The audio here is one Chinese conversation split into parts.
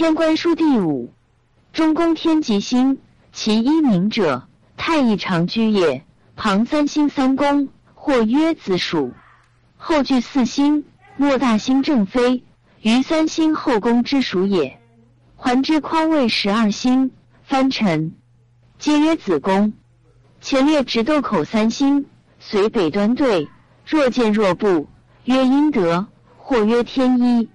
天官书第五，中宫天极星，其一名者，太乙长居也。旁三星三宫，或曰子属。后具四星，莫大星正飞，于三星后宫之属也。环之匡位十二星，藩臣，皆曰子宫。前列直斗口三星，随北端对，若见若不，曰阴德，或曰天一。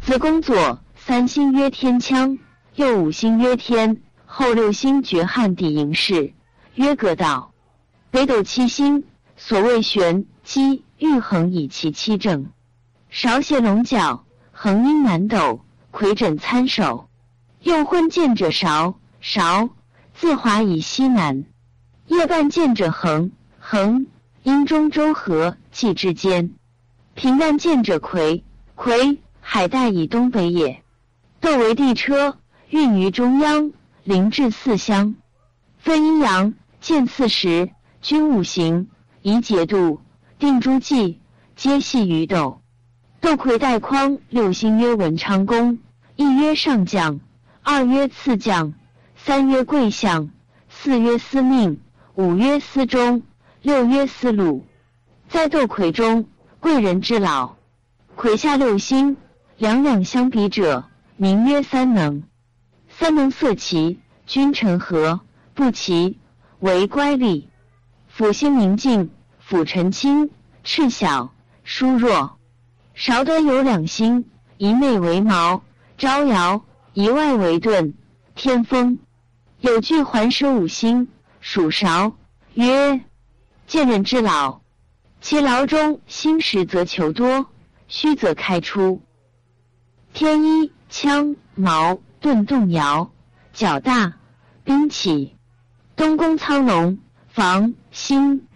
子宫左。三星曰天枪，又五星曰天，后六星绝汉地营室，曰阁道。北斗七星，所谓玄机玉衡以其七正。勺斜龙角，横阴南斗，魁枕参首。右昏见者勺，勺自华以西南。夜半见者衡，衡阴中周河际之间。平淡见者魁，魁海带以东北也。斗为地车，运于中央，临至四乡。分阴阳，见四时，均五行，宜节度，定诸纪，皆系于斗。斗魁带匡，六星曰文昌宫，一曰上将，二曰次将，三曰贵相，四曰司命，五曰司中，六曰司禄。在斗魁中，贵人之老。魁下六星，两两相比者。名曰三能，三能色齐，君臣和；不齐，为乖戾。辅星明镜，辅臣清，赤小，疏弱。韶端有两星，一内为毛，招摇；一外为盾，天风。有句环蛇五星，属韶，曰见人之老。其劳中心实则求多，虚则开出。天一。枪矛盾动摇，较大兵器。东宫苍龙房星，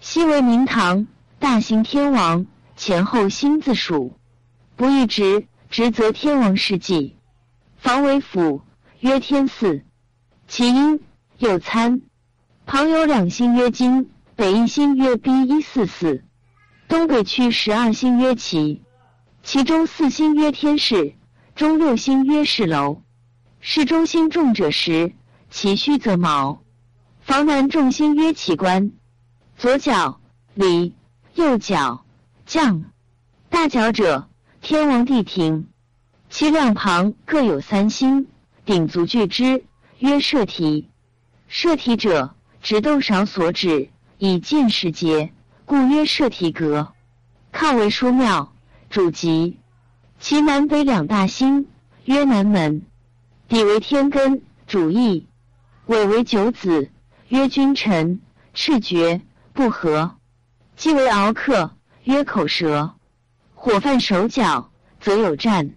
西为明堂大兴天王，前后星自属。不一直，直则天王事迹。房为府，曰天四。其阴右参。旁有两星曰金，北一星曰 B 一四四。东北区十二星曰奇，其中四星曰天士。中六星曰是楼，是中星重者时，其虚则毛。房南众星曰奇官，左角离，右角将。大角者，天王地庭，其两旁各有三星，鼎足聚之，曰射题。射题者，直斗勺所指，以见时节，故曰射题阁。亢为书庙，主吉。其南北两大星，曰南门，底为天根，主义；尾为九子，曰君臣，赤绝不和。既为敖客，曰口舌。火犯手脚，则有战。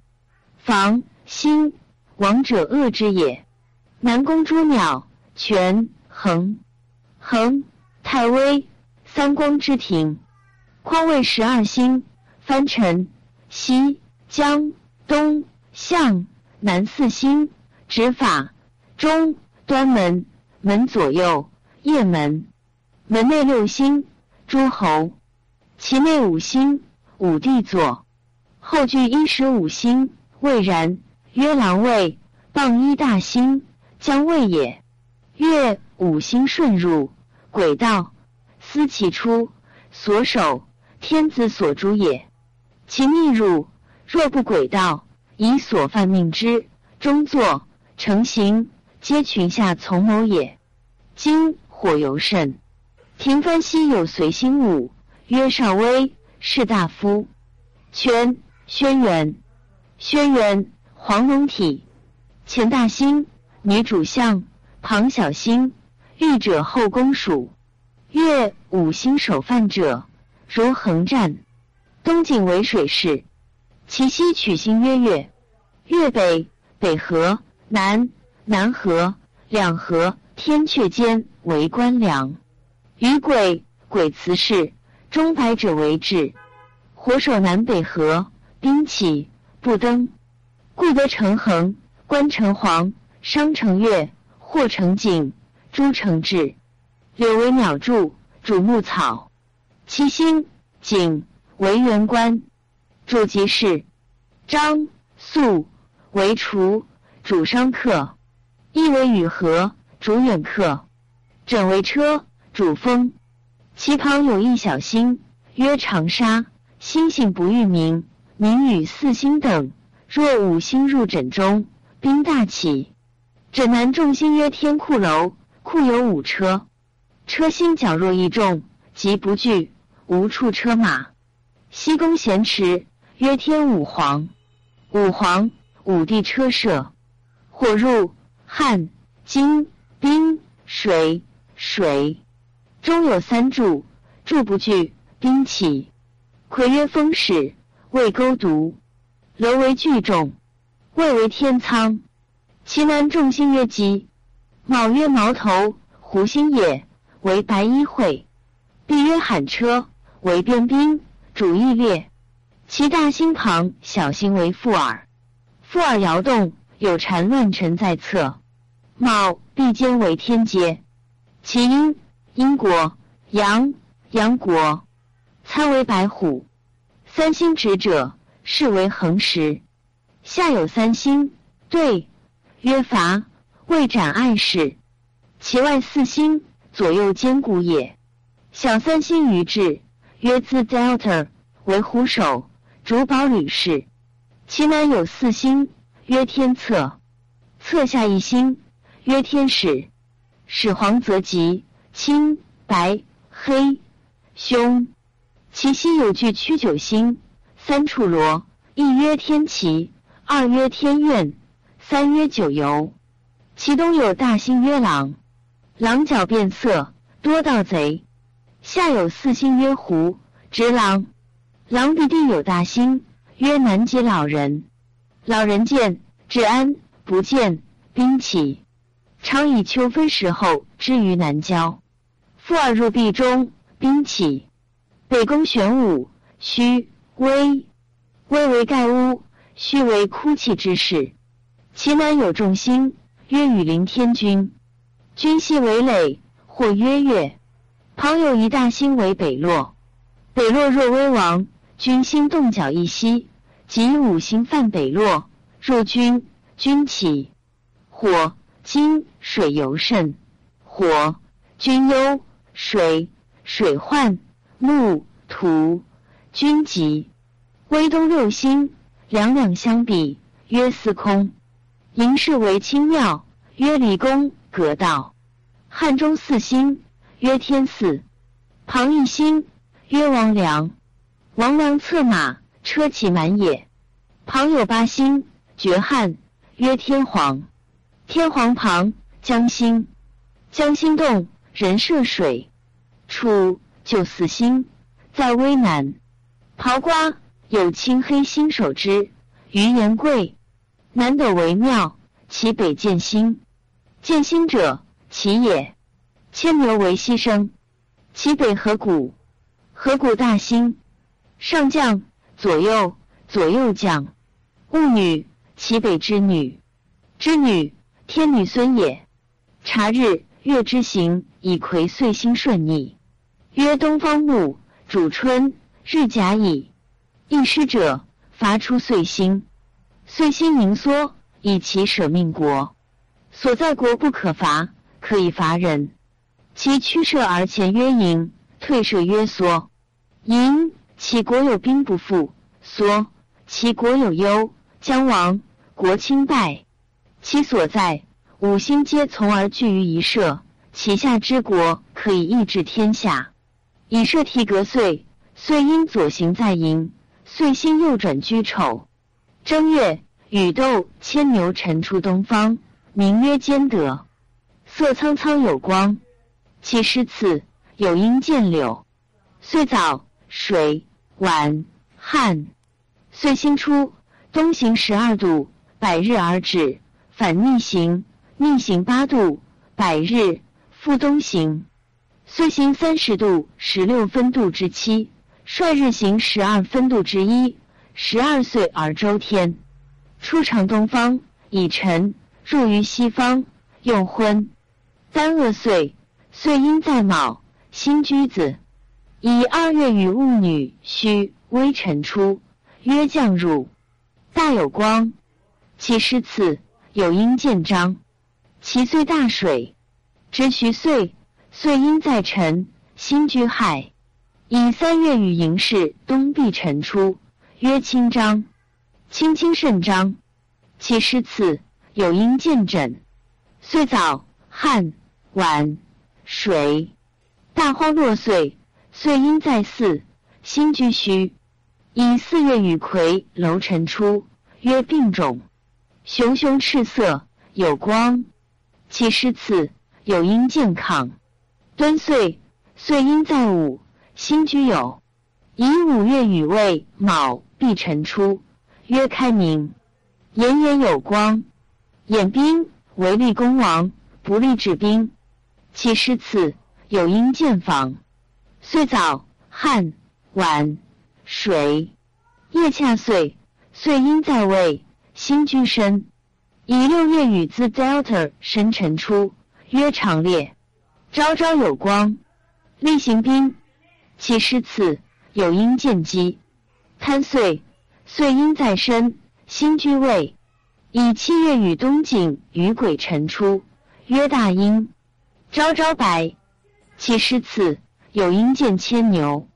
防心王者恶之也。南宫诸鸟，权衡衡太微，三光之庭。匡位十二星，藩臣西。江东向南四星，执法中端门门左右夜门门内六星，诸侯其内五星，五帝座后具一十五星，未然曰狼位，傍一大星，将位也。月五星顺入轨道，思其出所守，天子所诛也。其逆入。若不轨道，以所犯命之，终作成形，皆群下从谋也。今火尤甚。平藩西有随星武，曰少威，士大夫。权轩辕，轩辕黄龙体。前大星，女主相，庞小星，御者后宫属。月五星首犯者，如横战。东景为水势。其西取星曰月，月北北河，南南河，两河天阙间为官梁。于鬼鬼辞事，中白者为治。火守南北河，兵起不登，故得成衡，关成黄，商成月，或成景，诸成志。柳为鸟柱，主木草。其星景为元官。主吉事，张肃为厨，主商客。一为雨河，主远客。枕为车，主风。其旁有一小星，曰长沙。星星不遇名，名与四星等。若五星入枕中，兵大起。枕南众星曰天库楼，库有五车，车星角若一众，即不惧，无处车马。西宫咸池，曰天五黄。五黄，五帝车射。火入汉、金、兵、水，水中有三柱，柱不惧，兵起。魁曰风使，未勾独。楼为巨重，位为天仓。其南众星曰吉，卯曰矛头，胡星也，为白衣会。毕曰喊车，为边兵，主义列。其大星旁小星为复耳，复耳摇动，有缠乱尘在侧。卯必兼为天阶。其阴阴国阳阳国。参为白虎，三星指者，是为恒石。下有三星，对曰伐，未斩碍事。其外四星，左右坚固也。小三星于至，曰自 Delta，为虎首，主保吕氏。其南有四星，曰天策。策下一星，曰天使。始黄则吉，青白黑凶。其西有巨曲九星，三处罗，一曰天齐，二曰天苑，三曰九游。其东有大星曰狼，狼角变色，多盗贼。下有四星曰狐，直狼。狼鼻地有大星曰南极老人，老人见治安，不见兵起。常以秋分时候之于南郊。复而入壁中，兵起。北宫玄武，虚微，微为盖屋，虚为哭泣之势。其南有众星，曰羽林天君，君系为垒，或曰月。旁有一大星为北落，北落若威王，君星动角一息，即五星犯北落，入君，君起。火金水尤甚，火君忧，水水患。木土君吉，微东六星，两两相比，曰司空。营室为清庙，曰离宫阁道。汉中四星，曰天四。旁一星，曰王良。王良策马，车骑满也。旁有八星，绝汉，曰天皇。天皇旁江星，江星动，人涉水。楚。就四星，在危难。刨瓜有青黑星守之，余言贵。南斗为庙，其北见星。见星者，其也。牵牛为牺牲，其北河谷。河谷大星，上将左右，左右将。戊女，其北之女。之女，天女孙也。察日月之行，以魁岁星顺逆。曰东方木，主春，日甲乙。应师者，伐出岁星。岁星凝缩，以其舍命国。所在国不可伐，可以伐人。其驱射而前曰盈，退射曰缩。盈，其国有兵不复；缩，其国有忧，将亡，国倾败。其所在五星皆从而聚于一社，其下之国可以抑制天下。以设提格岁，岁因左行在寅，岁星右转居丑。正月，雨斗牵牛晨出东方，名曰兼德。色苍苍有光，其诗次有阴见柳。岁早，水晚汉。岁星出，东行十二度，百日而止；反逆行，逆行八度，百日复东行。岁行三十度十六分度之七，率日行十二分度之一。十二岁而周天，出城东方，以晨入于西方，用昏。三恶岁，岁阴在卯，辛居子。以二月与戊女戌微辰出，曰降入，大有光。其诗次有阴见章。其岁大水，知徐岁，岁阴在辰，辛居亥。以三月与寅时，东壁辰出，曰清章。清清甚章。其师次有阴见枕。岁早旱晚水，大荒落岁。岁阴在巳，辛居戌。以四月与葵楼辰出，曰病种。熊熊赤色，有光。其师次有阴健康。端岁，岁阴在午，辛居酉。以五月与未卯必辰出，曰开明。炎炎有光。演兵为立功王，不利治兵。其师次有阴见房。岁早旱晚水，夜恰岁，岁阴在位。心居身，以六月与兹 Delta 申辰出，曰长烈。朝朝有光，例行兵。其师次有阴见机，贪岁，岁阴在身，心居位。以七月与东景与鬼辰出，曰大阴。朝朝白，其师次有因见牵牛。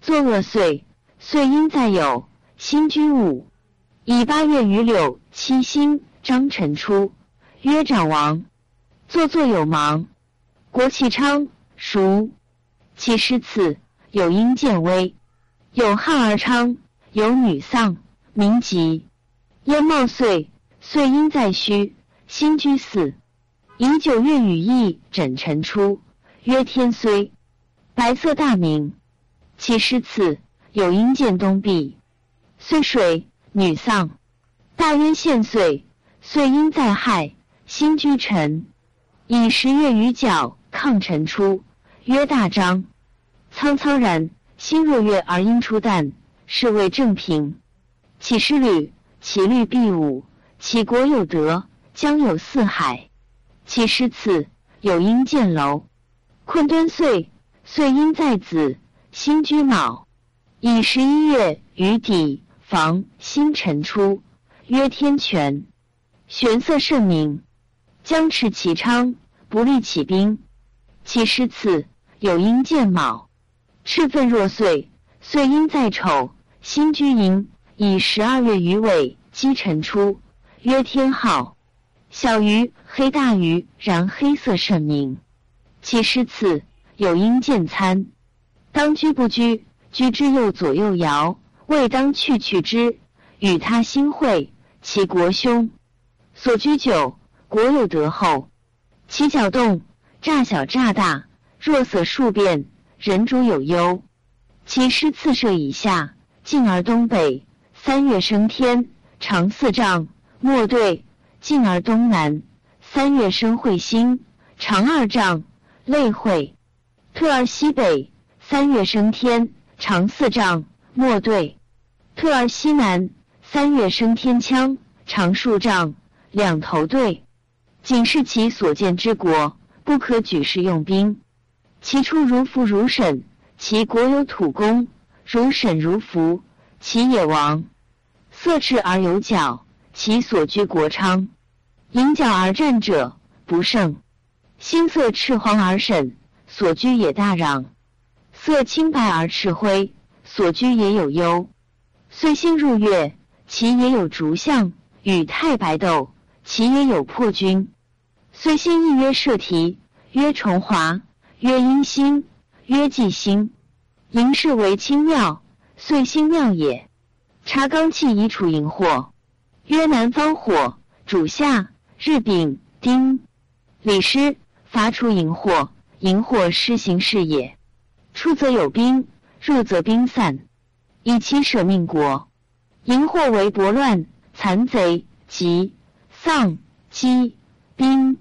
作恶岁，岁因在酉，辛居午。以八月余柳七星张晨出，曰长王。作作有芒，国其昌，熟。其诗次有因见微，有汉而昌，有女丧，名吉。燕茂岁，岁阴在戌，辛居巳。以九月与义枕辰出，曰天虽。白色大明。其诗次有阴见东壁，岁水。女丧，大渊献岁，岁阴在亥，辛居辰。以十月于角抗辰出，曰大张。苍苍然，心若月而阴出旦，是谓正平。起师旅，其律必武，其国有德，将有四海。其诗次有阴见楼，困端岁，岁阴在子，辛居卯。以十一月于底。房星辰出，曰天权，玄色甚明。将持其昌，不利起兵。其师次有阴见卯，赤愤若岁，岁阴在丑，辛居寅。以十二月于尾积辰出，曰天浩。小鱼黑大鱼，然黑色甚明。其师次有因见参，当居不居？居之右左右摇。未当去去之，与他心会，其国凶。所居久，国有德厚。其角动，诈小诈大，若色数变，人主有忧。其师次射以下，进而东北。三月升天，长四丈，末对，进而东南。三月生彗星，长二丈，类彗。特而西北。三月生天，长四丈，末对。特而西南，三月生天枪，长数丈，两头对。仅是其所见之国，不可举世用兵。其出如服如沈，其国有土公，如沈如服，其也亡。色赤而有角，其所居国昌。引角而战者不胜。心色赤黄而沈，所居也大壤。色清白而赤灰，所居也有忧。岁星入月，其也有烛相；与太白斗，其也有破军。岁星亦曰射提，曰重华，曰阴星，曰忌星。寅是为清妙，岁星妙也。察刚气以处荧惑，曰南方火，主夏日丙丁。李师伐除荧惑，荧惑施行事也。出则有兵，入则兵散。以其舍命国，淫惑为薄乱，残贼及丧饥兵。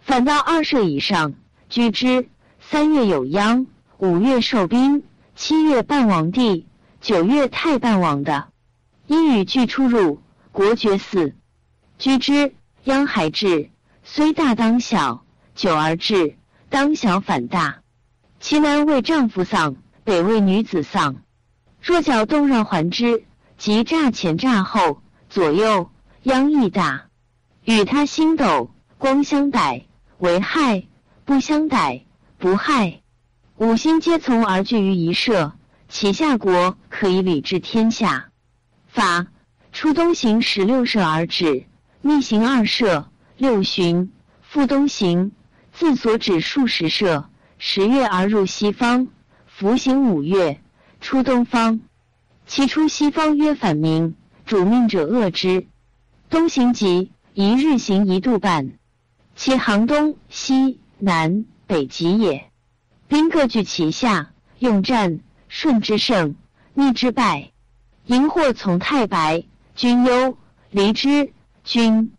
反到二舍以上，居之。三月有殃，五月受兵，七月半王帝，九月太半王的。因与俱出入，国绝嗣。居之，殃还至，虽大当小，久而至，当小反大。其男为丈夫丧，北为女子丧。若角动让还之，即诈前诈后，左右殃亦大。与他星斗光相逮，为害；不相逮，不害。五星皆从而聚于一社，其下国可以理治天下。法出东行十六社而止，逆行二社，六旬复东行，自所指数十社，十月而入西方，服行五月，出东方。其出西方曰反明，主命者恶之。东行即一日行一度半，其行东西南北极也。兵各据其下，用战，顺之胜，逆之败。荧惑从太白，君忧；离之，君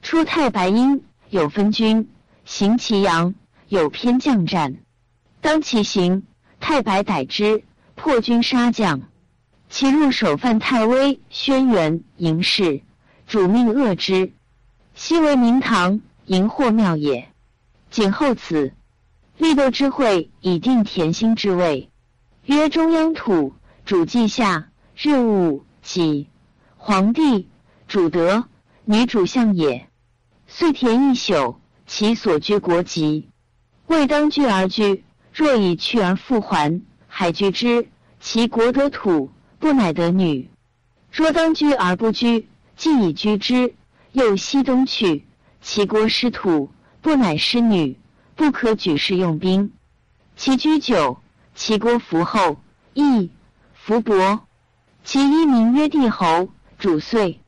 出太白阴，有分君，行其阳，有偏将战。当其行，太白逮之，破军杀将。其入首犯太微，轩辕嬴氏，主命恶之。昔为明堂荧惑庙也。景后此，立斗之会，以定田心之位，曰中央土，主稷下。日戊己，皇帝主德，女主相也。遂田一宿，其所居国籍，未当居而居。若以去而复还，还居之，其国得土，不乃得女。若当居而不居，既已居之，又西东去，其国失土，不乃失女，不可举事用兵。其居久，其国服厚，亦服薄。其一名曰帝侯，主岁，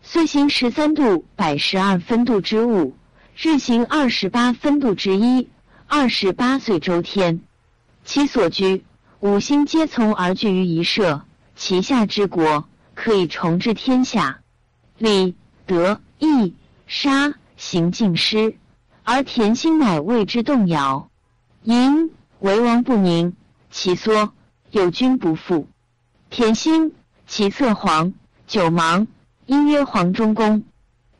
岁行十三度百十二分度之五，日行二十八分度之一，二十八岁周天。其所居五星皆从而聚于一社，其下之国可以重治天下。礼、德、义、杀行尽失，而田心乃为之动摇。寅为王不宁，其缩有君不复。田心，其侧黄，九芒，因曰黄中公。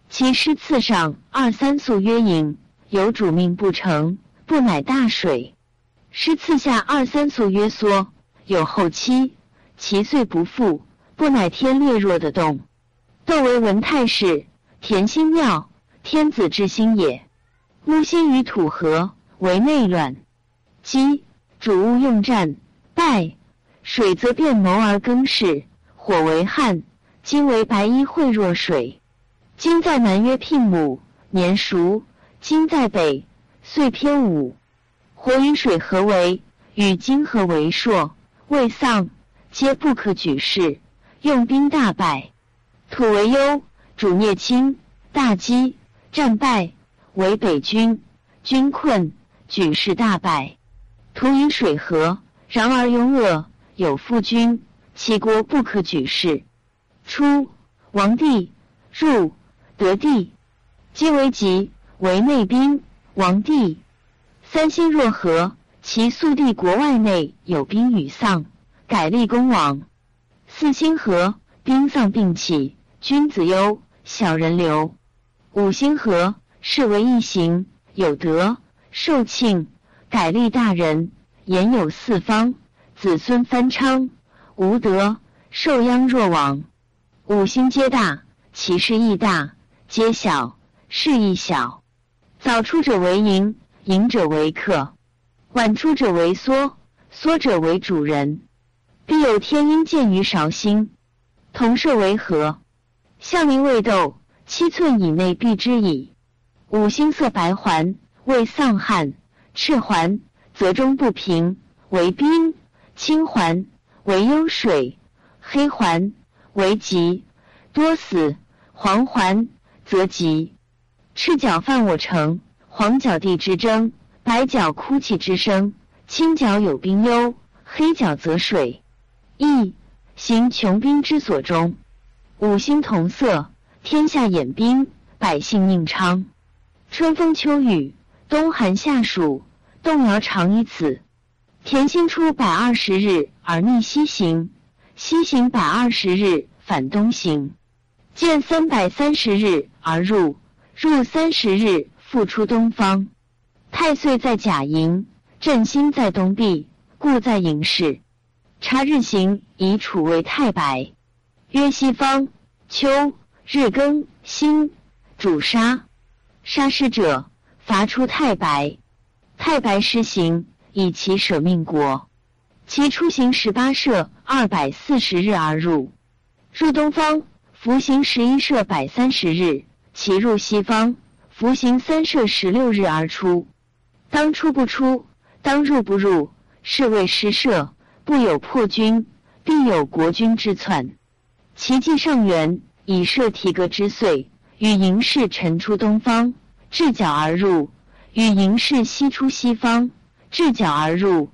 其师次上二三宿曰隐，有主命不成，不乃大水。师次下二三宿曰缩，有后期，其岁不复，不乃天烈弱的动。窦为文太师，田心庙，天子之心也。木星与土合，为内乱。积主物用战，败。水则变谋而更事，火为旱。金为白衣会若水。金在南曰聘母，年熟。金在北，岁偏午。火与水合为，与金合为朔。未丧，皆不可举事。用兵大败。土为忧，主灭亲。大饥，战败，为北军。军困，举事大败。土与水合，然而庸恶。有夫君，其国不可举事。出，王帝入得地，皆为吉，为内兵。王帝三星若合，其速地国外内有兵与丧，改立公王。四星合，兵丧并起，君子忧，小人留。五星合，是为一行，有德，受庆，改立大人，言有四方。子孙翻昌，无德，受殃若亡。五星皆大，其事亦大；皆小，事亦小。早出者为盈，盈者为客；晚出者为缩，缩者为主人。必有天阴见于韶星，同射为合。象名未斗，七寸以内必之矣。五星色白环，为丧旱；赤环则中不平，为冰。青环为幽水，黑环为吉，多死；黄环则吉。赤脚犯我城，黄脚地之争，白脚哭泣之声，青脚有兵忧，黑脚则水。亦行穷兵之所终。五星同色，天下掩兵，百姓宁昌。春风秋雨，冬寒夏暑，动摇常以此。田心出百二十日而逆西行，西行百二十日反东行，见三百三十日而入，入三十日复出东方。太岁在甲寅，震星在东壁，故在寅时。察日行以处为太白，曰西方。秋日庚辛，主杀。杀师者，伐出太白。太白施行，以其舍命国。其出行十八射二百四十日而入，入东方，服刑十一射百三十日；其入西方，服刑三射十六日而出。当出不出，当入不入，是谓失射。不有破军，必有国君之窜。其计上元，以设提格之岁，与营氏晨出东方，置角而入；与营氏西出西方，置角而入。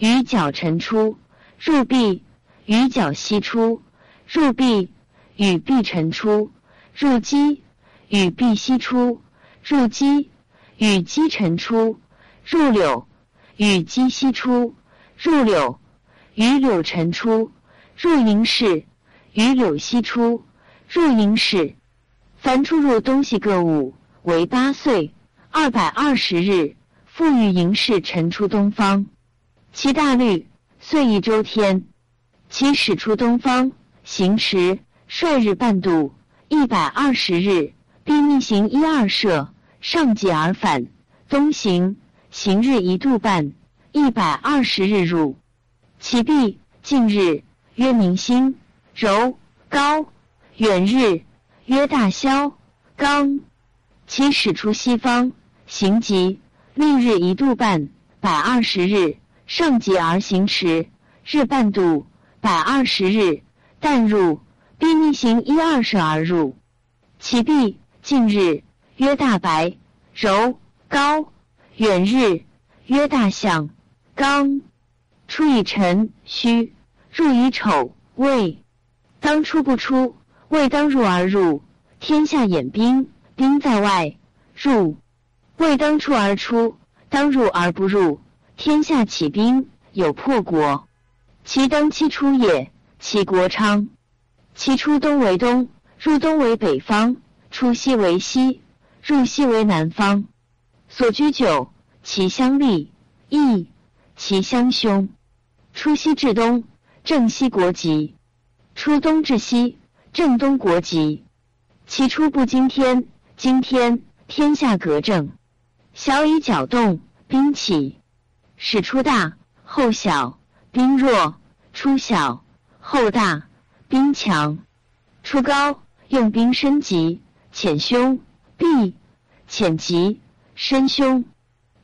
与角晨出，入壁；与角西出，入壁；与壁晨出，入鸡；与壁西出，入鸡；与鸡晨出，入柳；与鸡西出，入柳；与柳晨出，入营室；与柳西出，入营室。凡出入东西各物，为八岁二百二十日，复与营室晨出东方。其大律，岁一周天。其始出东方，行迟，率日半度，一百二十日，并逆行一二射，上极而返。东行，行日一度半，一百二十日入。其必，近日，曰明星，柔高；远日，曰大霄刚。其始出西方，行极，历日一度半，百二十日。上极而行迟，日半度，百二十日，旦入，必逆行一二十而入。其毕，近日，曰大白，柔高；远日，曰大象刚。出以辰戌，入以丑未。当出不出，未当入而入。天下掩兵，兵在外，入；未当出而出，当入而不入。天下起兵，有破国。其当期出也，其国昌。其出东为东，入东为北方，出西为西，入西为南方。所居久，其相利义，其相凶。出西至东，正西国籍；出东至西，正东国籍。其出不惊天，惊天，天下格正。小以搅动，兵起。始出大，后小，兵弱；出小，后大，兵强。出高，用兵深急，浅凶，必浅急，深凶。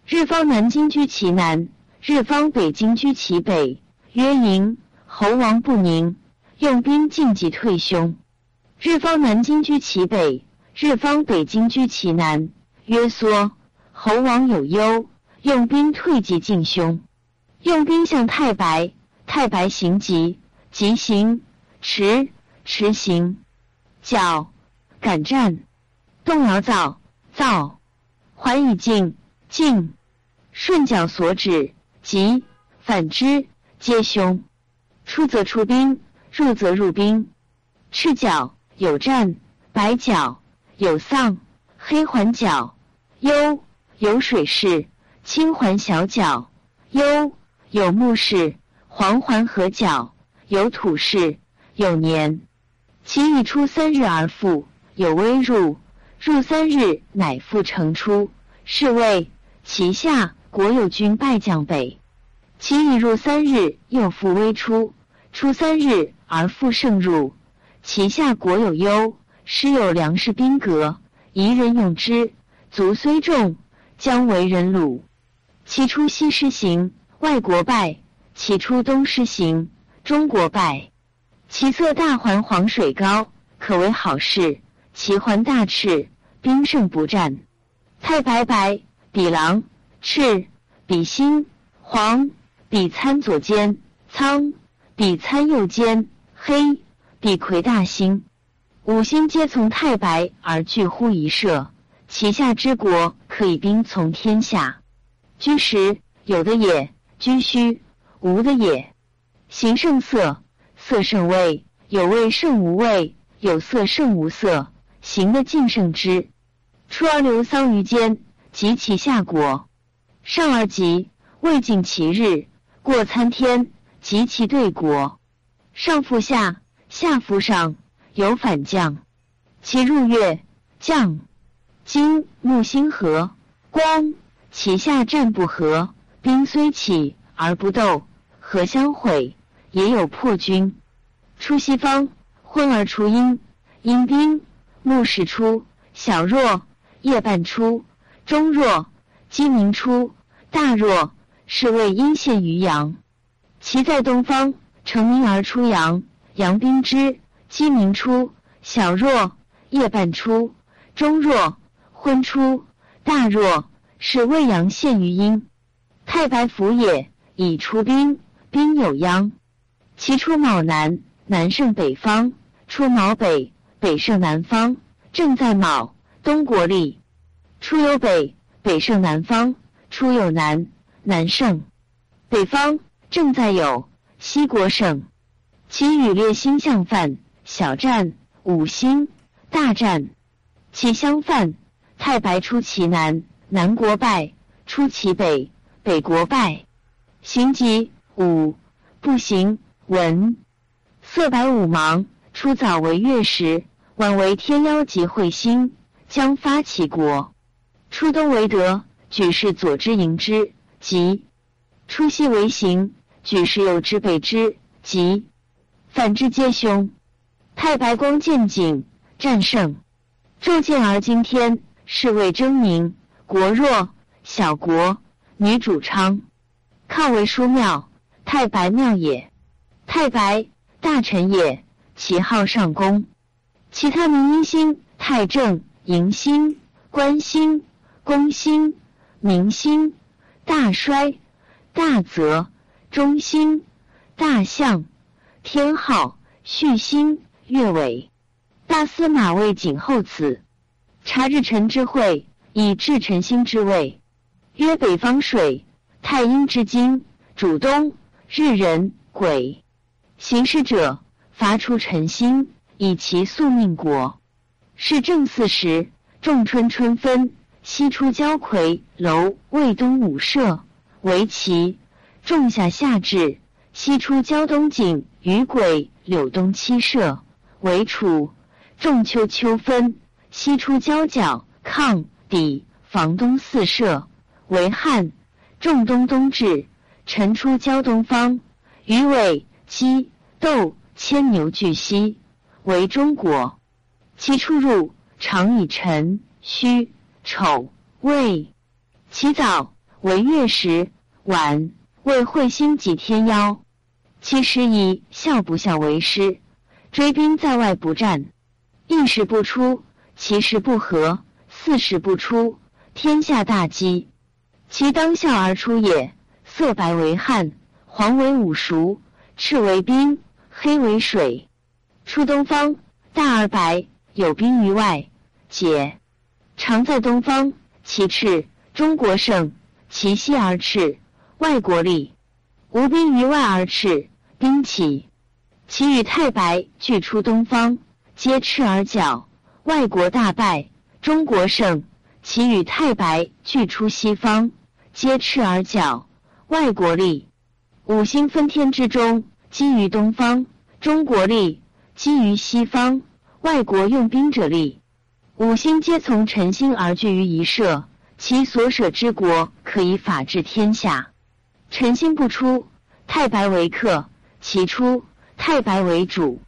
日方南京居其南，日方北京居其北。曰营，侯王不宁，用兵进即退凶。日方南京居其北，日方北京居其南。曰缩，侯王有忧。用兵退即进凶，用兵向太白，太白行急，急行持持行脚，敢战，动摇造，造还以静静顺角所指，即反之，皆凶。出则出兵，入则入兵。赤脚有战，白角有丧，黑环角忧有水势。青环小角，幽有木氏；黄环合角，有土氏，有年。其以出三日而复，有微入，入三日乃复成出。是谓其下国有军败将北。其以入三日，又复微出，出三日而复胜入。其下国有忧，师有粮食兵革，夷人用之，卒虽众，将为人虏。其出西施行，外国败；其出东施行，中国败。其色大环黄水高，可为好事；其环大赤，兵胜不战。太白白，比狼；赤，比心；黄，比参左肩；苍，比参右肩；黑，比魁大星。五星皆从太白而聚乎一社，其下之国可以兵从天下。居实有的也，居虚无的也。形胜色，色胜味，有味胜无味，有色胜无色。行的尽胜之。出而流桑于间，及其下国。上而极，未尽其日，过参天，及其对国。上复下，下复上，有反将。其入月，将金木星合，光其下战不和，兵虽起而不斗，何相毁？也有破军。出西方，昏而出阴，阴兵暮始出，小弱，夜半出，中弱，鸡鸣出，大弱，是谓阴陷于阳。其在东方，成明而出阳，阳兵之，鸡鸣出，小弱，夜半出，中弱，昏出，大弱，是谓阳陷于阴。太白府也，以出兵，兵有殃。其出卯南。南胜北方，出卯北，北胜南方，正在卯，东国立。出有北，北胜南方，出有南，南胜北方，正在有，西国胜。其与列星相犯，小战，五星大战。其相犯，太白出其南，南国败；出其北，北国败。行吉五，不行文。色白五芒，初早为月食，晚为天妖及彗星，将发其国。初冬为德，举世左之迎之，即。初西为行，举世右之北之，即。反之皆凶。太白光见景，战胜，昼见而今天，是谓争明。国弱，小国，女主昌，抗为书庙，太白庙也。太白。大臣也，其号上公。其他名阴星：太正、迎星、官星、宫星、明星、大衰、大泽、中星、大象、天号、序星、月尾。大司马魏景后子，察日辰之会，以至辰星之位，曰北方水，太阴之精，主东，日人鬼。行事者伐出辰星，以其宿命国。是正四时，仲春春分，西出交魁楼，魏东五社为齐；仲夏夏至，西出交东景于癸柳东七社为楚；仲秋秋分，西出交角亢底房东四舍为汉；仲冬冬至，辰出交东方于尾。鸡、斗、牵牛俱西，为中国。其出入常以辰、戌、丑、未。其早为月食，晚为彗星及天妖。其时以孝不孝为师，追兵在外不战，一时不出，其时不和，四时不出，天下大饥。其当孝而出也，色白为汉，黄为五熟。赤为兵，黑为水。出东方，大而白，有冰于外。解，常在东方。其赤，中国盛；其西而赤，外国利。无冰于外而赤，兵起。其与太白俱出东方，皆赤而角，外国大败，中国盛。其与太白俱出西方，皆赤而角，外国利。五星分天之中。基于东方，中国力；基于西方，外国用兵者力。五星皆从辰星而聚于一社，其所舍之国可以法治天下。辰星不出，太白为客；其出，太白为主。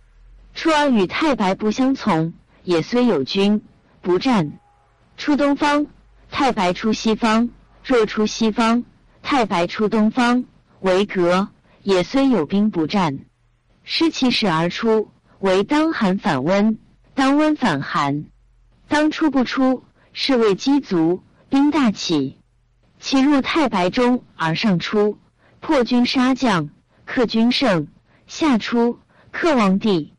出而与太白不相从，也虽有君，不战。出东方，太白出西方；若出西方，太白出东方，为格。也虽有兵不战，失其势而出，为当寒反温，当温反寒，当出不出，是谓积足，兵大起。其入太白中而上出，破军杀将，克军胜，下出克王帝。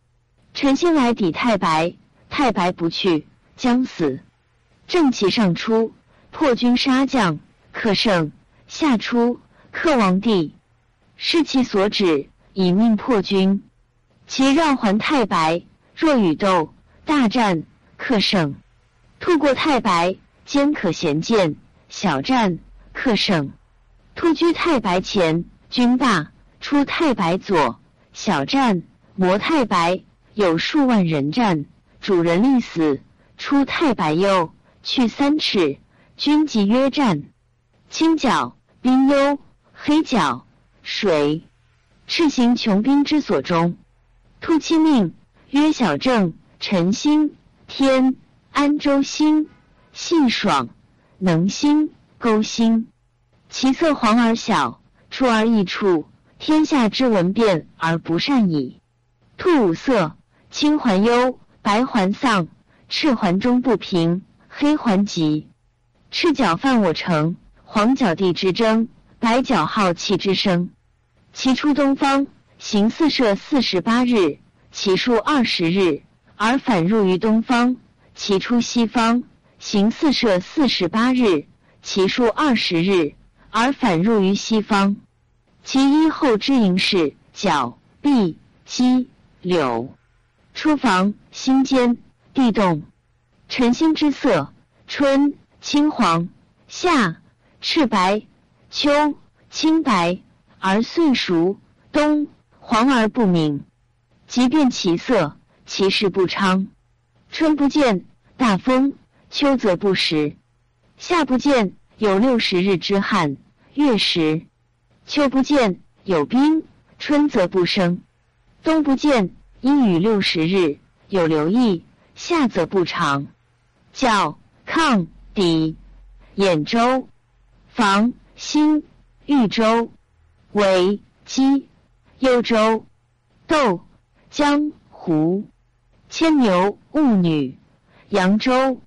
臣先来抵太白，太白不去，将死。正其上出，破军杀将，克胜，下出克王帝。视其所指，以命破军。其绕环太白，若与斗大战，克胜。突过太白，兼可衔剑，小战克胜。突居太白前，军大，出太白左，小战磨太白，有数万人战，主人力死。出太白右，去三尺，军即约战。青角，兵忧；黑角，水。赤行穷兵之所终。突七命，曰小正、辰星、天、安州星、信爽、能星、勾星。其色黄而小，出而异处，天下之闻变而不善矣。兔五色：青环忧，白环丧，赤环中不平，黑环吉。赤角犯我城，黄角地之争，白角号气之声。其出东方，行四射四十八日，其数二十日，而反入于东方；其出西方，行四射四十八日，其数二十日，而反入于西方。其一后之营是角、壁、鸡、柳。出房心间，地动。晨星之色：春青黄，夏赤白，秋青白。而岁熟，冬黄而不明。即便其色，其势不昌。春不见大风，秋则不时；夏不见有六十日之旱，月食；秋不见有冰，春则不生；冬不见阴雨六十日，有留意，夏则不长。叫亢抵兖州房兴豫州。为鸡，幽州，窦，江湖，牵牛，婺女，扬州，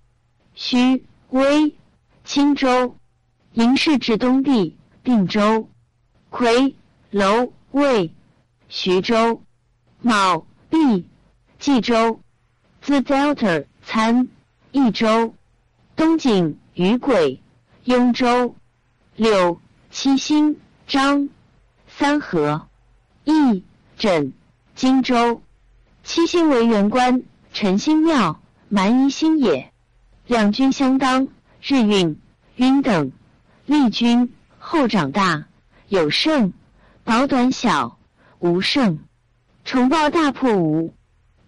徐，威，青州，营氏至东壁，并州，夔，楼，魏，徐州，卯，毕，冀州，the delta，参，益州，东景，余鬼，雍州，柳，七星，张。三合，义枕，荆州。七星为元官，辰星庙，蛮夷星也。两军相当，日运，晕等。立军后长大，有胜；保短小，无胜。重报大破吴，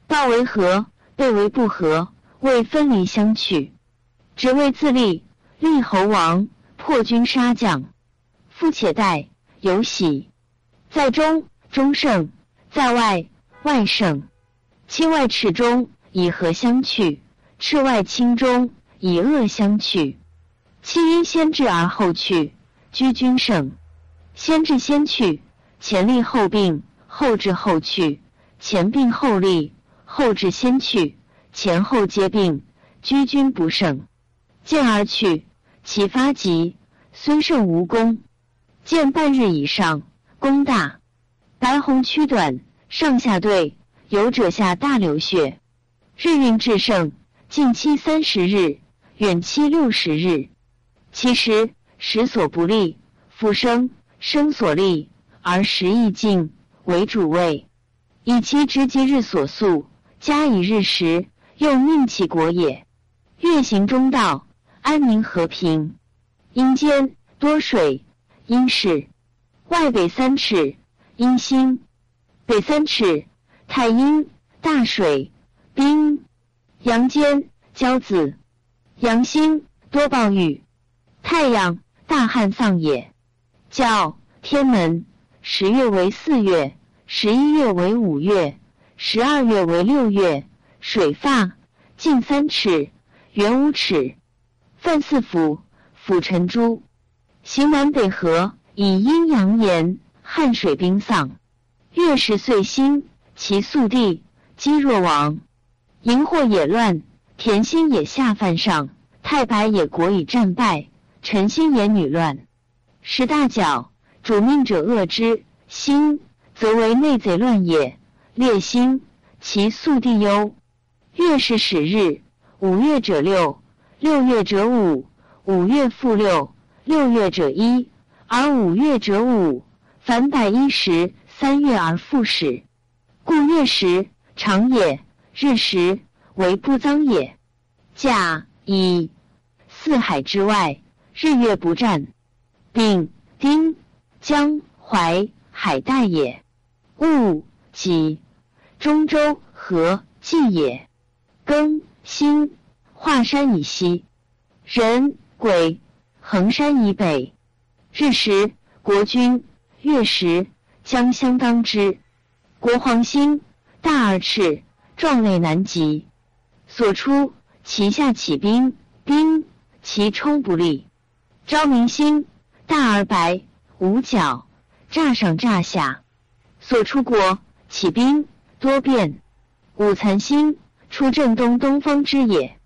报为和，被为不和，为分离相去。只为自立，立侯王，破军杀将。夫且待，有喜。在中，中胜；在外，外胜。亲外赤中，以和相去；赤外亲中，以恶相去。亲因先至而后去，居君胜。先至先去，前立后病；后至后去，前病后立；后至先去，前后皆病，居君不胜。见而去，其发急，虽胜无功。见半日以上。功大，白红躯短，上下对，有者下大流血。日运至盛，近期三十日，远期六十日。其实时所不利，复生生所利，而时亦尽为主位，以其直击日所宿，加以日时，用命其国也。月行中道，安宁和平。阴间多水，阴是。外北三尺，阴星；北三尺，太阴。大水，冰。阳间，交子。阳星多暴雨。太阳，大旱丧也。叫天门。十月为四月，十一月为五月，十二月为六月。水发，近三尺，圆五尺。犯四府，府辰珠。行南北河。以阴阳言，汉水冰丧，月食岁星，其宿地，积若亡。荧惑也乱，田星也下犯上，太白也国以战败，辰星也女乱。十大角，主命者恶之，星则为内贼乱也。列星，其宿地忧。月是始日，五月者六，六月者五，五月复六，六月者一。而五月者五，凡百一十三月而复始，故月时长也，日时为不脏也。甲乙四海之外，日月不占。丙丁江淮海带也。戊己中州河济也。庚辛华山以西。人鬼衡山以北，日食，国君月食，将相当之。国皇星大而赤，壮类难及。所出其下起兵，兵其冲不利。昭明星大而白，五角，乍上乍下。所出国起兵多变。五残星出正东东方之野，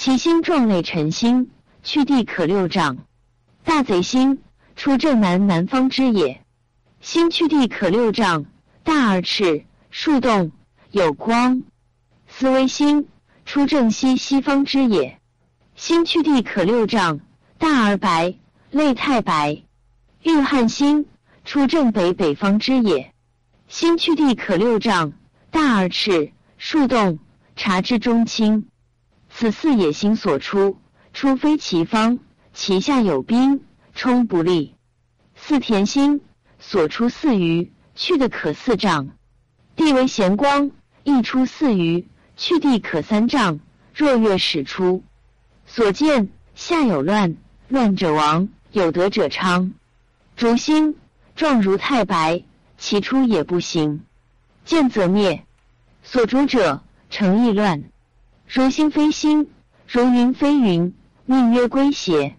其星状类辰星，去地可六丈。大贼星出正南南方之野，星去地可六丈，大而赤，数动有光。思微星出正西西方之野，星去地可六丈，大而白，类太白。玉汉星出正北北方之野，星去地可六丈，大而赤。数动察之中清，此四野星所出，出非其方，其下有兵，冲不利。四田星所出四余，去的可四丈，地为咸光，亦出四余，去地可三丈。若月始出，所见下有乱，乱者亡，有德者昌。烛星状如太白，其出也不行，见则灭。所主者，成意乱，如星非星，如云非云，命曰归邪。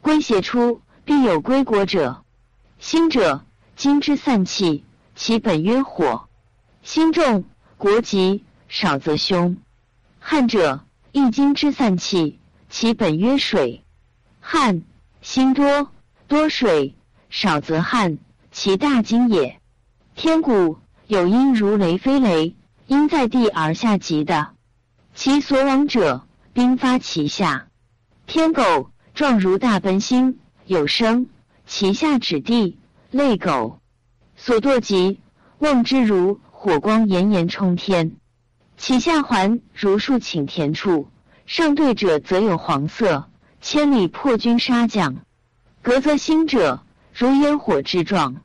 归邪出，必有归国者。星者，金之散气，其本曰火。星重，国吉；少则凶。旱者，易金之散气，其本曰水。旱，星多，多水；少则旱，其大金也。天谷有阴如雷非雷。因在地而下极的，其所往者，兵发其下。天狗状如大奔星，有声，其下指地，类狗。所堕极，望之如火光炎炎冲天，其下环如数顷田处，上对者则有黄色，千里破军杀将。隔则星者，如烟火之状，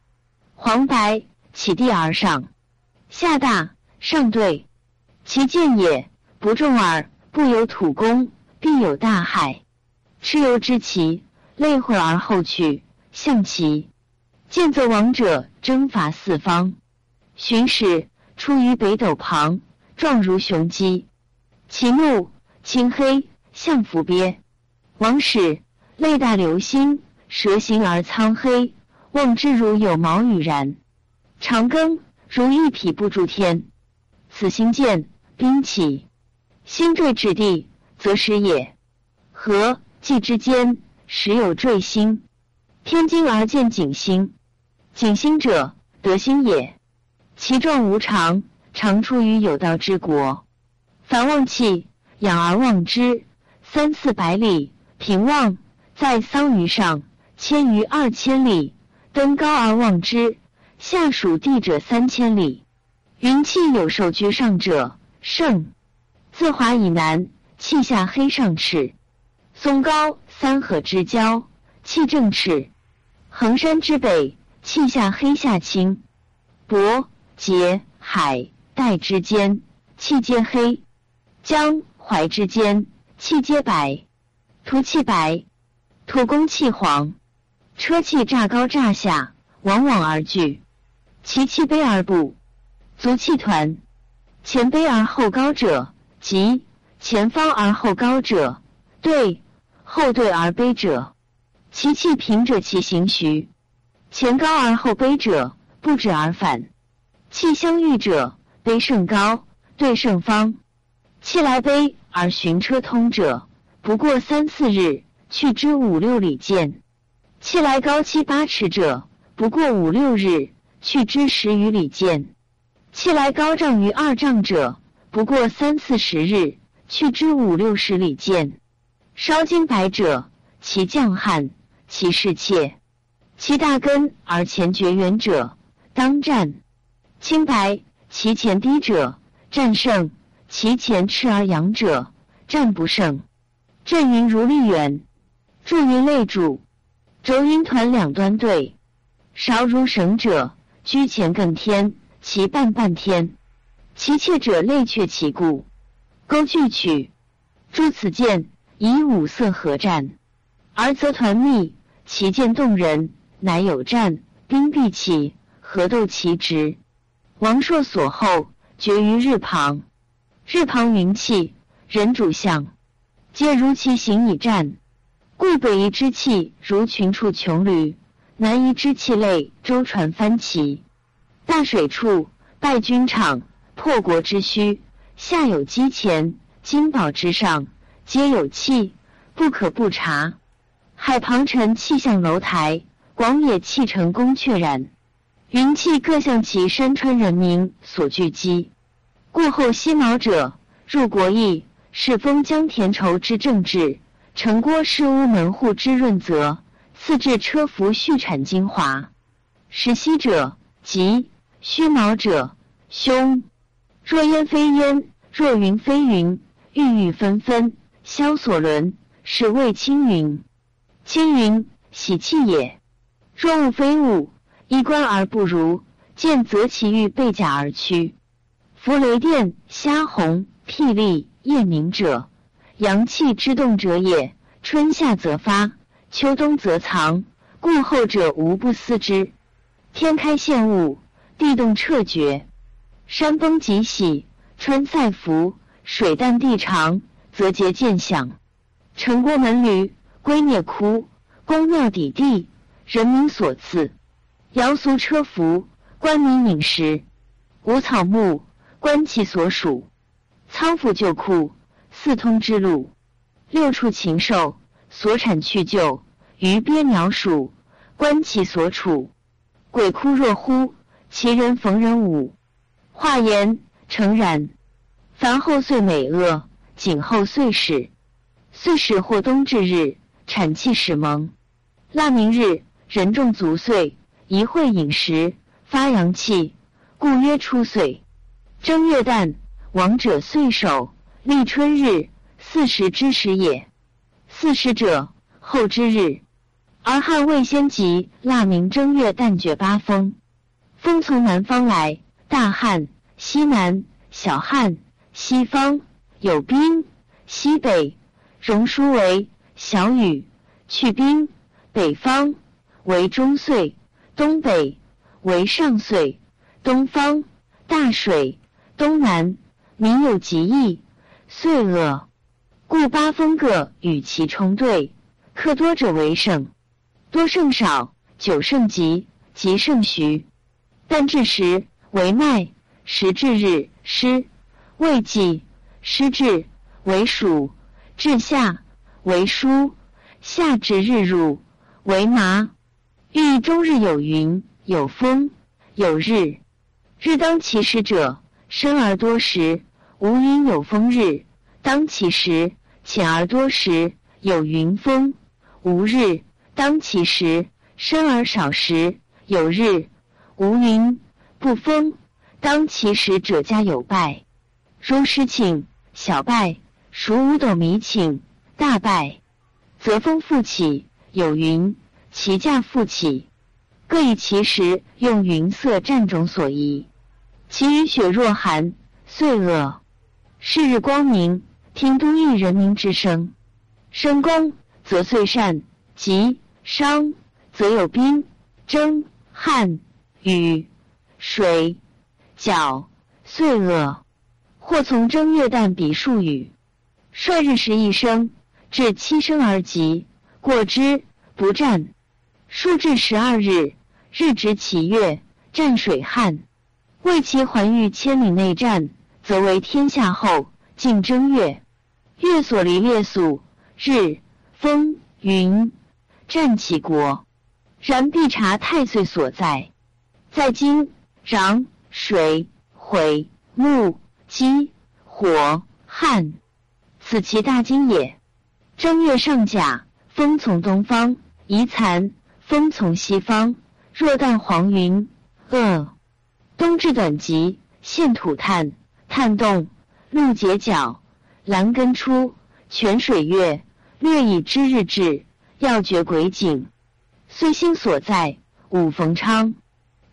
黄白，起地而上，下大。上对，其见也不重耳，不有土功，必有大害。蚩尤之奇，累会而后去，象其见则王者征伐四方。巡使出于北斗旁，状如雄鸡。其目青黑，象伏鳖。王使泪大流星，蛇形而苍黑，望之如有毛羽然。长庚如一匹不住天。此星见兵起，星坠至地，则时也。和季之间，时有坠星。天津而见景星，景星者，德星也。其状无常，常出于有道之国。凡望气，仰而望之，三四百里；平望，在桑榆上，千余二千里；登高而望之，下属地者三千里。云气有受居上者，盛。自华以南，气下黑上赤；松高三河之交，气正赤；衡山之北，气下黑下青；渤结海带之间，气皆黑；江淮之间，气皆白。土气白，土公气黄，车气乍高乍下，往往而聚；其气卑而不。足气团，前卑而后高者即；前方而后高者对；后对而卑者，其气平者其行徐；前高而后卑者不止而反。气相遇者，卑胜高，对胜方。气来卑而寻车通者，不过三四日，去之五六里见；气来高七八尺者，不过五六日，去之十余里见。气来高丈于二丈者，不过三四十日，去之五六十里见。烧金白者，其将汉，其士妾，其大根而前绝缘者，当战；青白其前低者，战胜；其前赤而阳者，战不胜。阵云如立远，柱云类主，轴云团两端对，勺如绳者，居前更天。其半半天，其妾者类却其故，钩具取。诸此剑以五色合战，而则团密，其剑动人，乃有战，兵必起，合斗其直。王朔所后，绝于日旁。日旁云气，人主相，皆如其行以战。故北夷之气如群处穷旅，南夷之气类舟船翻齐。大水处败军场，破国之虚；下有积钱，金宝之上，皆有气，不可不察。海旁陈气象楼台，广野气成宫阙然。云气各向其山川人民所聚集。过后西毛者，入国邑，是封疆田畴之政治；城郭市屋门户之润泽，赐至车服畜产精华。时西者，吉。虚毛者，凶。若烟非烟，若云非云，郁郁纷纷，萧索伦，是谓青云。青云，喜气也。若雾非雾，衣冠而不如，见则其欲被甲而趋。伏雷电、虾红、霹雳、夜明者，阳气之动者也。春夏则发，秋冬则藏，故后者无不思之。天开现物。地动彻绝，山崩即喜，川塞伏，水淡地长，则节见响。城郭门闾，归孽窟，宫庙底地，人民所赐。尧俗车服，官民饮食。无草木，观其所属。仓府旧库，四通之路。六畜禽兽，所产去就。鱼鳖鸟鼠，观其所处。鬼哭若呼。其人逢人舞，化言诚然。凡后岁美恶，景后岁始。岁始或冬至日，产气始萌。腊明日，人众足岁，一会饮食，发阳气，故曰初岁。正月旦，亡者岁首，立春日，四时之始也。四时者，后之日。而汉未先及腊明正月旦绝八风。风从南方来，大旱；西南、小旱；西方有冰；西北荣书为小雨；去冰。北方为中岁，东北为上岁，东方大水，东南民有疾疫，岁恶。故八风各与其冲对，克多者为胜，多胜少，久胜吉，吉胜徐。但至时为麦，时至日湿，未季湿至为暑，至夏为疏，夏至日入为麻。欲终日有云有风有日，日当其时者，生而多时；无云有风日，当其时浅而多时；有云风无日，当其时生而少时；有日。无云不风，当其时者家有败。如时请小败，孰五斗米请大败，则风复起。有云其价复起，各以其时用云色占种所宜。其雨雪若寒，岁恶。是日光明，听都邑人民之声。生公则岁善，吉商则有兵征旱。雨水角岁恶，或从正月旦比数雨，率日时一生，至七生而极，过之不战。数至十二日，日值其月，战水旱。为其还欲千里内战，则为天下后。近正月，月所离列宿，日风云战其国。然必察太岁所在。在今、壤、水、毁、木、鸡、火、旱，此其大经也。正月上甲，风从东方；夷残，风从西方。若旦黄云，恶。冬至短极，现土炭，炭动，露结角，兰根出，泉水月，略以知日至，要绝鬼景。岁星所在，五逢昌。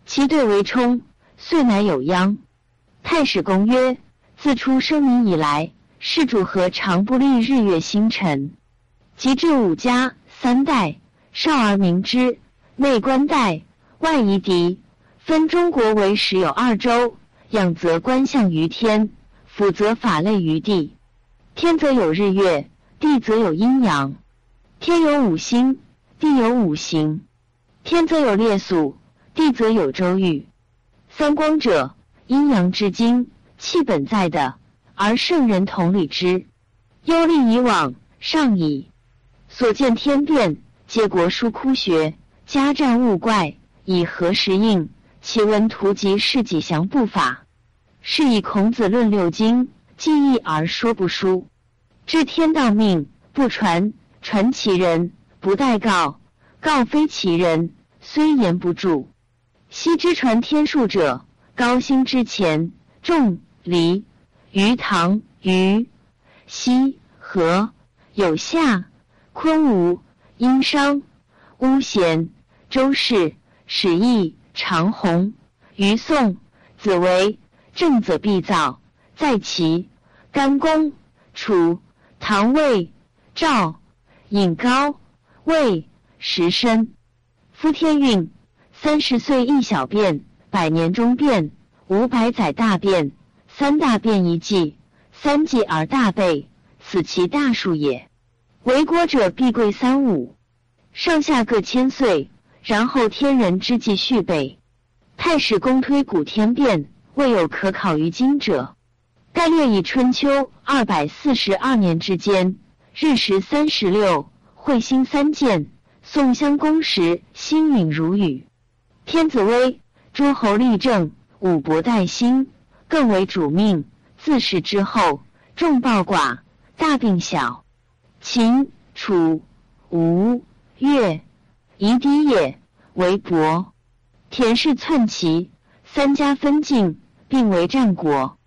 其对为冲，遂乃有殃。太史公曰：自出生民以来，是主何常不立日月星辰。及至五家三代，少而明之，内观代，外夷狄，分中国为时有二州，养则观象于天，辅则法类于地。天则有日月，地则有阴阳。天有五星，地有五行。天则有列宿，地则有周御。三光者，阴阳之精，气本在的，而圣人同理之。忧虑以往，上矣。所见天变，皆国书枯学，家战物怪，以何时应？其文图及是己祥不法。是以孔子论六经，记忆而说不书。知天道命，不传。传其人，不待告；告非其人，虽言不住。昔之传天数者，高辛之前，仲、离、于唐、虞、西、何、有夏、昆吾、殷商、巫咸、周氏、史义、长虹、于宋、子维、正则必造，在齐、甘公、楚、唐、魏、赵。尹高魏、石申，夫天运，三十岁一小变，百年中变，五百载大变。三大变一季，三季而大备，此其大数也。为国者必贵三五，上下各千岁，然后天人之际续备。太史公推古天变，未有可考于今者。盖略以春秋二百四十二年之间。日食三十六，彗星三见。宋襄公时，星陨如雨。天子威，诸侯立政，五伯代兴，更为主命。自是之后，众暴寡，大病小。秦、楚、吴、越，夷狄也，为伯。田氏篡齐，三家分晋，并为战国。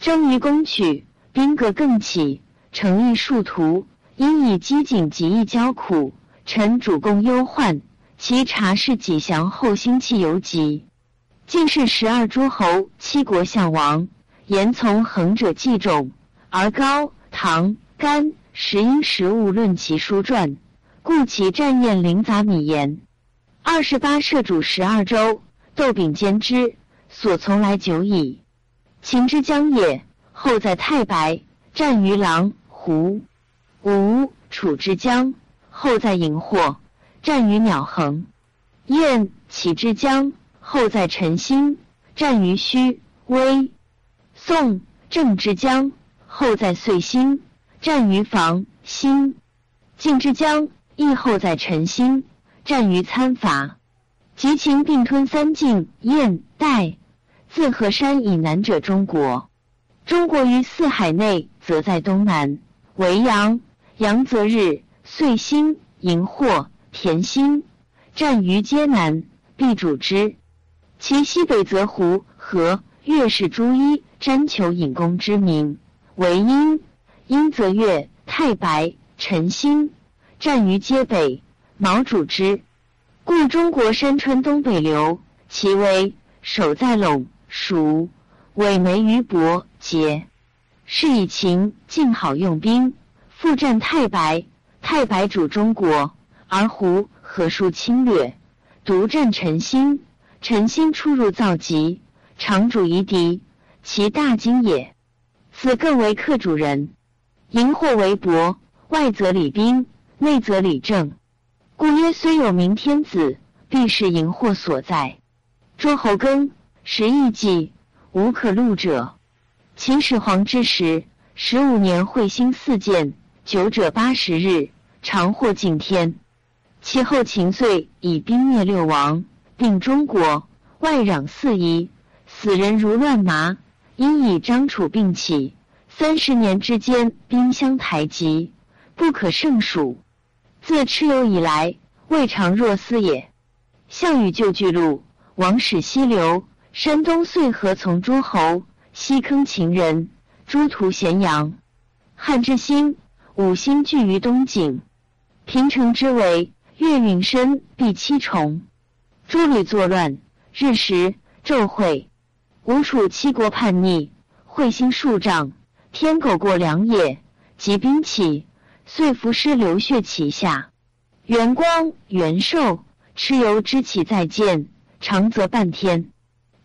争于攻取，兵革更起，诚意殊途。因以机警极易交苦，臣主公忧患。其察事己祥后，兴气犹急。晋是十二诸侯，七国相王，言从衡者计众，而高、唐、甘、时因实物论其书传，故其战宴凌杂米言。二十八摄主十二州，窦秉兼之，所从来久矣。秦之将也，后在太白，战于狼胡。吴楚之江，后在荧惑；战于鸟横。燕起之江，后在陈星；战于虚微。宋郑之江，后在岁星；战于房星。晋之江，亦后在陈星；战于参伐。及秦并吞三晋、燕、代，自河山以南者中国。中国于四海内，则在东南，为阳。阳则日，岁星，荧惑，田星，战于皆南，必主之。其西北则胡、河、越氏诸一，瞻求引公之名，为阴。阴则月、太白、辰星，战于皆北，毛主之。故中国山川东北流，其为守在陇、蜀，尾眉于伯、节。是以秦晋好用兵。复战太白，太白主中国，而胡何数侵略，独占陈兴。陈兴出入造极，常主夷狄，其大惊也。此更为客主人。荧惑为伯，外则礼兵，内则礼政，故曰虽有明天子，必是荧惑所在。诸侯更十亿计，无可录者。秦始皇之时，十五年彗星四见。九者八十日，常获敬天。其后秦遂以兵灭六王，并中国，外攘四夷，死人如乱麻。因以张楚并起，三十年之间，兵相台集，不可胜数。自蚩尤以来，未尝若斯也。项羽旧巨鹿，王使西流，山东遂何从诸侯，西坑秦人，诸屠咸阳。汉之兴。五星聚于东景，平城之围，月陨深，必七重。诸吕作乱，日食，昼晦。吴楚七国叛逆，彗星数丈，天狗过梁也，即兵起，遂伏尸流血其下。元光、元寿，蚩尤之起再见，长则半天。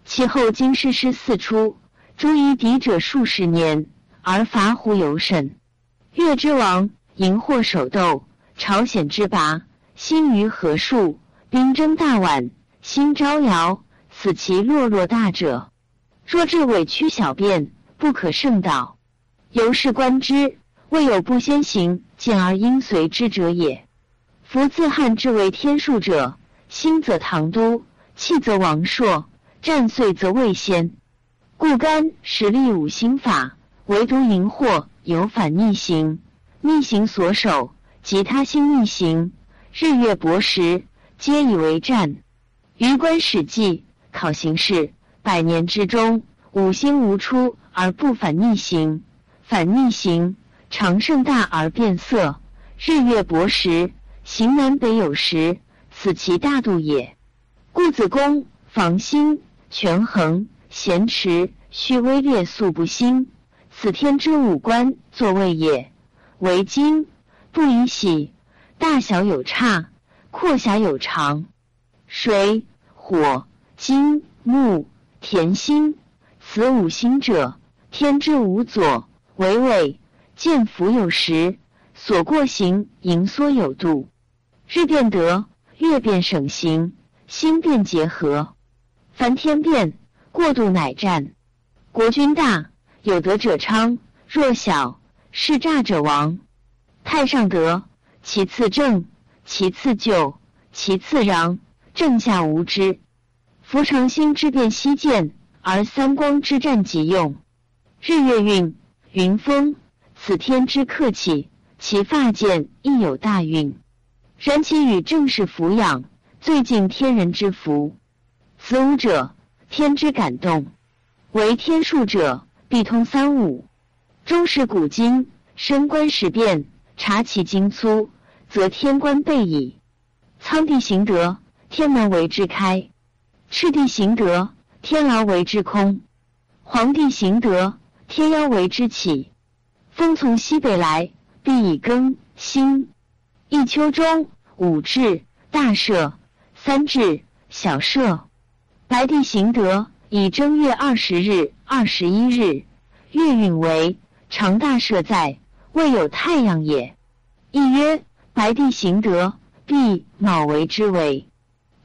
其后经师师四出，诛夷敌者数十年，而伐胡尤甚。越之王荧惑首斗，朝鲜之拔，心于何数？兵争大宛，心招摇，此其落落大者。若至委屈小便，不可胜道。由是观之，未有不先行见而应随之者也。夫自汉之为天数者，兴则唐都，气则王朔，战遂则未先。故干实力五星法，唯独荧惑有反逆行，逆行所守，及他星逆行，日月薄时，皆以为战。余观史记，考形势，百年之中，五星无出而不反逆行，反逆行常盛大而变色，日月薄时，行南北有时，此其大度也。故子宫、房星、权衡、咸池、虚微列素不兴，此天之五官作位也。为今不以喜，大小有差，阔狭有长。水、火、金、木、田星，此五行者，天之无左，为尾，见福有时，所过行盈缩有度。日变得，月变省行，星变结合。凡天变，过度乃战。国君大，有德者昌；弱小，是诈者亡。太上德，其次正，其次就，其次攘，正下无知。夫长星之变西见，而三光之战即用。日月运，云风，此天之客气，其发见亦有大运。然其与正是俯仰，最近天人之福。此五者，天之感动。为天数者，必通三五。终是古今，升官时变，察其精粗，则天官备矣。苍帝行德，天门为之开；赤帝行德，天牢为之空；黄帝行德，天妖为之起。风从西北来，必以庚辛。一秋中，五至大赦，三至小赦。白帝行德，以正月二十日、二十一日，月运为长大赦在，未有太阳也。亦曰白帝行德，必卯为之为。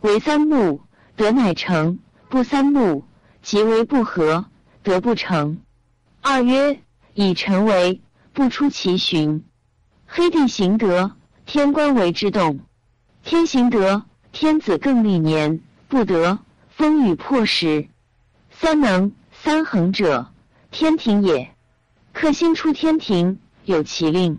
为三木，德乃成；不三木，即为不和，德不成。二曰以辰为，不出其旬。黑帝行德。天官为之动，天行德，天子更历年，不得风雨破时。三能三恒者，天庭也。克星出天庭，有其令。